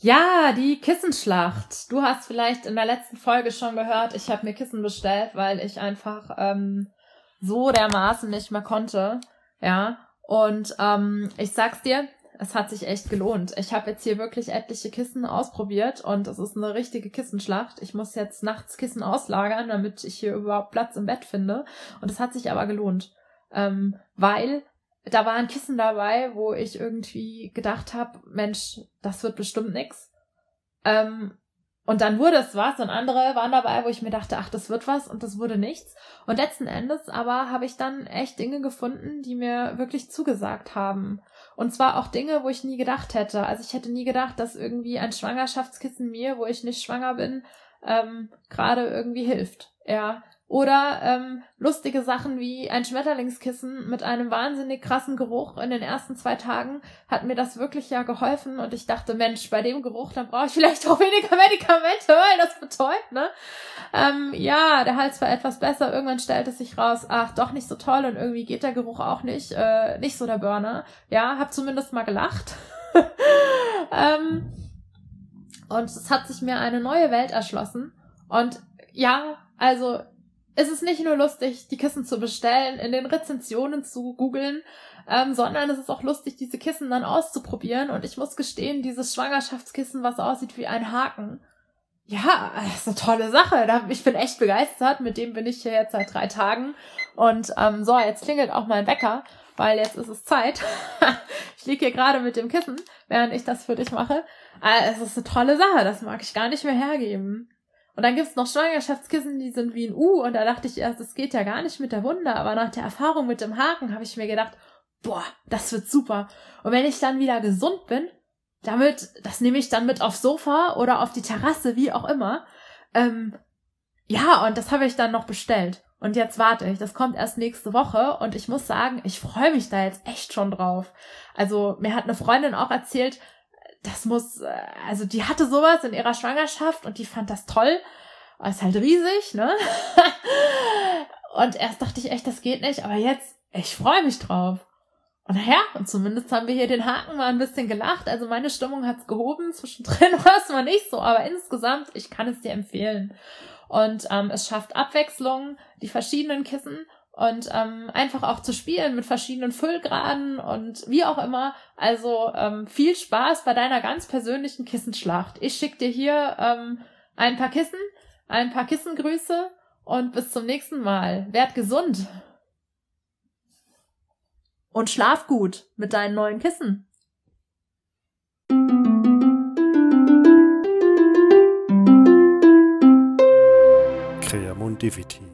Ja, die Kissenschlacht. Du hast vielleicht in der letzten Folge schon gehört, ich habe mir Kissen bestellt, weil ich einfach ähm, so dermaßen nicht mehr konnte. Ja. Und ähm, ich sag's dir, es hat sich echt gelohnt. Ich habe jetzt hier wirklich etliche Kissen ausprobiert und es ist eine richtige Kissenschlacht. Ich muss jetzt nachts Kissen auslagern, damit ich hier überhaupt Platz im Bett finde. Und es hat sich aber gelohnt, ähm, weil da waren Kissen dabei, wo ich irgendwie gedacht habe, Mensch, das wird bestimmt nix. Ähm, und dann wurde es was und andere waren dabei, wo ich mir dachte, ach, das wird was und das wurde nichts. Und letzten Endes aber habe ich dann echt Dinge gefunden, die mir wirklich zugesagt haben. Und zwar auch Dinge, wo ich nie gedacht hätte. Also ich hätte nie gedacht, dass irgendwie ein Schwangerschaftskissen mir, wo ich nicht schwanger bin, ähm, gerade irgendwie hilft. Ja, oder ähm, lustige Sachen wie ein Schmetterlingskissen mit einem wahnsinnig krassen Geruch in den ersten zwei Tagen hat mir das wirklich ja geholfen und ich dachte, Mensch, bei dem Geruch, dann brauche ich vielleicht auch weniger Medikamente, weil das betäubt, ne? Ähm, ja, der Hals war etwas besser, irgendwann stellt es sich raus, ach, doch nicht so toll und irgendwie geht der Geruch auch nicht, äh, nicht so der Burner. Ja, hab zumindest mal gelacht. ähm, und es hat sich mir eine neue Welt erschlossen und ja, also es ist nicht nur lustig, die Kissen zu bestellen, in den Rezensionen zu googeln, ähm, sondern es ist auch lustig, diese Kissen dann auszuprobieren. Und ich muss gestehen, dieses Schwangerschaftskissen, was aussieht wie ein Haken, ja, das ist eine tolle Sache. Ich bin echt begeistert. Mit dem bin ich hier jetzt seit drei Tagen. Und ähm, so, jetzt klingelt auch mein Wecker, weil jetzt ist es Zeit. ich liege hier gerade mit dem Kissen, während ich das für dich mache. Äh, es ist eine tolle Sache. Das mag ich gar nicht mehr hergeben. Und dann gibt's noch Schwangerschaftskissen, die sind wie ein U. Und da dachte ich erst, das geht ja gar nicht mit der Wunde. Aber nach der Erfahrung mit dem Haken habe ich mir gedacht, boah, das wird super. Und wenn ich dann wieder gesund bin, damit, das nehme ich dann mit aufs Sofa oder auf die Terrasse, wie auch immer. Ähm, ja, und das habe ich dann noch bestellt. Und jetzt warte ich. Das kommt erst nächste Woche. Und ich muss sagen, ich freue mich da jetzt echt schon drauf. Also mir hat eine Freundin auch erzählt, das muss, äh, also die hatte sowas in ihrer Schwangerschaft und die fand das toll. ist halt riesig, ne? und erst dachte ich echt, das geht nicht, aber jetzt, ich freue mich drauf. Und naja, und zumindest haben wir hier den Haken mal ein bisschen gelacht. Also meine Stimmung hat's gehoben. Zwischendrin war es mal nicht so, aber insgesamt, ich kann es dir empfehlen. Und ähm, es schafft Abwechslung, die verschiedenen Kissen und ähm, einfach auch zu spielen mit verschiedenen Füllgraden und wie auch immer. Also ähm, viel Spaß bei deiner ganz persönlichen Kissenschlacht. Ich schicke dir hier ähm, ein paar Kissen, ein paar Kissengrüße und bis zum nächsten Mal. Werd gesund. Und schlaf gut mit deinen neuen Kissen. Creamundiviti